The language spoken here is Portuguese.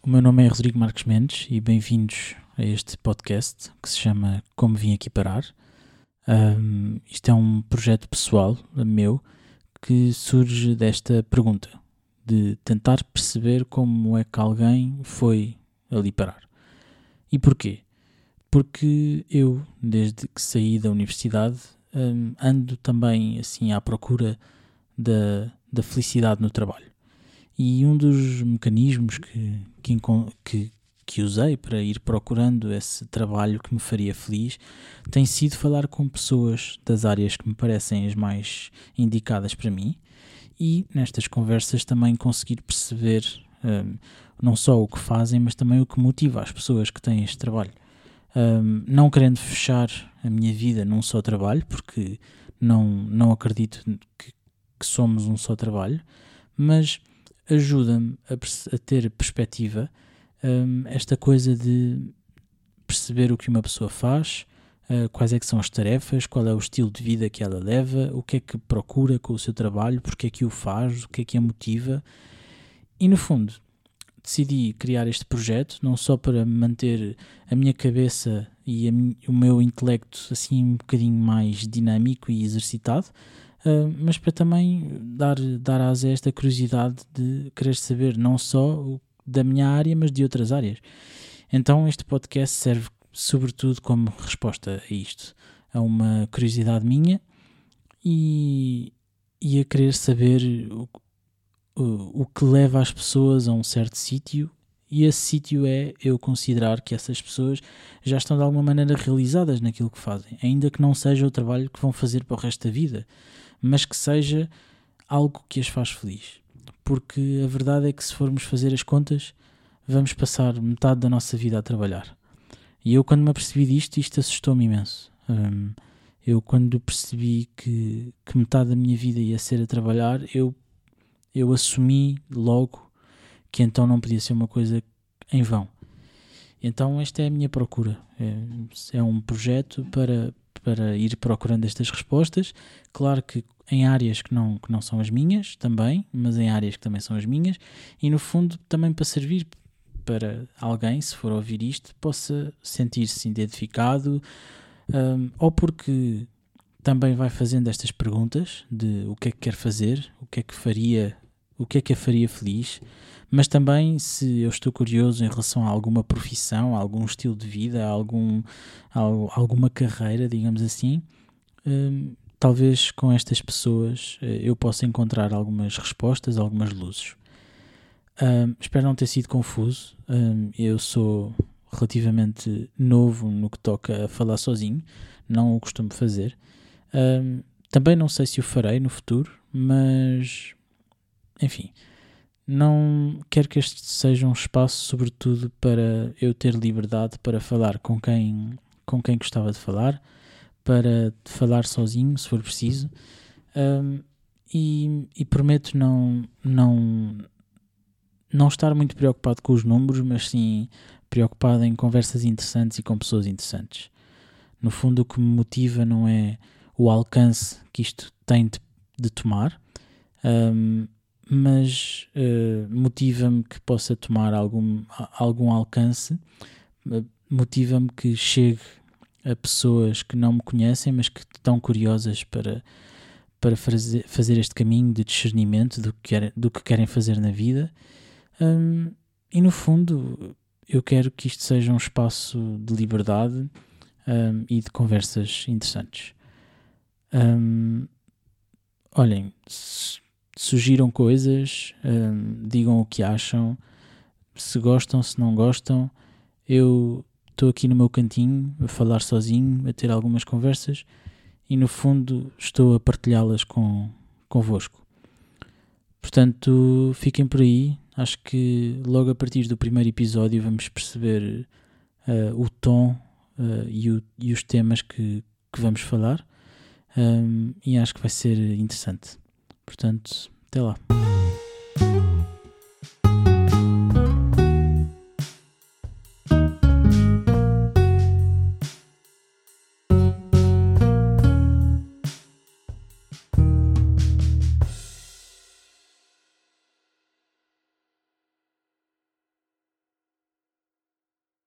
O meu nome é Rodrigo Marques Mendes e bem-vindos a este podcast que se chama Como Vim Aqui Parar. Um, isto é um projeto pessoal meu que surge desta pergunta de tentar perceber como é que alguém foi ali parar. E porquê? Porque eu, desde que saí da universidade, um, ando também assim à procura da, da felicidade no trabalho. E um dos mecanismos que, que, que, que usei para ir procurando esse trabalho que me faria feliz tem sido falar com pessoas das áreas que me parecem as mais indicadas para mim e nestas conversas também conseguir perceber um, não só o que fazem, mas também o que motiva as pessoas que têm este trabalho. Um, não querendo fechar a minha vida num só trabalho, porque não, não acredito que, que somos um só trabalho, mas ajuda-me a, a, ter perspectiva um, esta coisa de perceber o que uma pessoa faz, uh, quais é que são as tarefas, qual é o estilo de vida que ela leva, o que é que procura com o seu trabalho, porque é que o faz, o que é que a motiva. E no fundo, decidi criar este projeto não só para manter a minha cabeça e a, o meu intelecto assim um bocadinho mais dinâmico e exercitado, Uh, mas para também dar, dar asa a esta curiosidade de querer saber não só da minha área, mas de outras áreas. Então este podcast serve sobretudo como resposta a isto, a uma curiosidade minha e, e a querer saber o, o, o que leva as pessoas a um certo sítio e esse sítio é eu considerar que essas pessoas já estão de alguma maneira realizadas naquilo que fazem, ainda que não seja o trabalho que vão fazer para o resto da vida mas que seja algo que as faz feliz. Porque a verdade é que se formos fazer as contas, vamos passar metade da nossa vida a trabalhar. E eu, quando me apercebi disto, isto assustou-me imenso. Um, eu, quando percebi que, que metade da minha vida ia ser a trabalhar, eu, eu assumi logo que então não podia ser uma coisa em vão. Então, esta é a minha procura. É, é um projeto para, para ir procurando estas respostas. Claro que em áreas que não, que não são as minhas também, mas em áreas que também são as minhas, e no fundo também para servir para alguém, se for ouvir isto, possa sentir-se identificado, um, ou porque também vai fazendo estas perguntas de o que é que quer fazer, o que é que faria, o que é que a faria feliz, mas também se eu estou curioso em relação a alguma profissão, a algum estilo de vida, a algum, a alguma carreira, digamos assim, hum, talvez com estas pessoas eh, eu possa encontrar algumas respostas, algumas luzes. Hum, espero não ter sido confuso. Hum, eu sou relativamente novo no que toca a falar sozinho, não o costumo fazer. também não sei se o farei no futuro, mas enfim não quero que este seja um espaço, sobretudo, para eu ter liberdade para falar com quem, com quem gostava de falar, para falar sozinho, se for preciso, um, e, e, prometo não, não, não estar muito preocupado com os números, mas sim preocupado em conversas interessantes e com pessoas interessantes. No fundo, o que me motiva não é o alcance que isto tem de, de tomar. Um, mas uh, motiva-me que possa tomar algum, algum alcance, uh, motiva-me que chegue a pessoas que não me conhecem, mas que estão curiosas para, para fazer, fazer este caminho de discernimento do que, querem, do que querem fazer na vida. Um, e no fundo, eu quero que isto seja um espaço de liberdade um, e de conversas interessantes. Um, olhem, sugiram coisas, um, digam o que acham, se gostam, se não gostam. Eu estou aqui no meu cantinho a falar sozinho, a ter algumas conversas e no fundo estou a partilhá-las com, convosco. Portanto, fiquem por aí. Acho que logo a partir do primeiro episódio vamos perceber uh, o tom uh, e, o, e, os temas que, que vamos falar. Um, e acho que vai ser interessante. Portanto, até lá.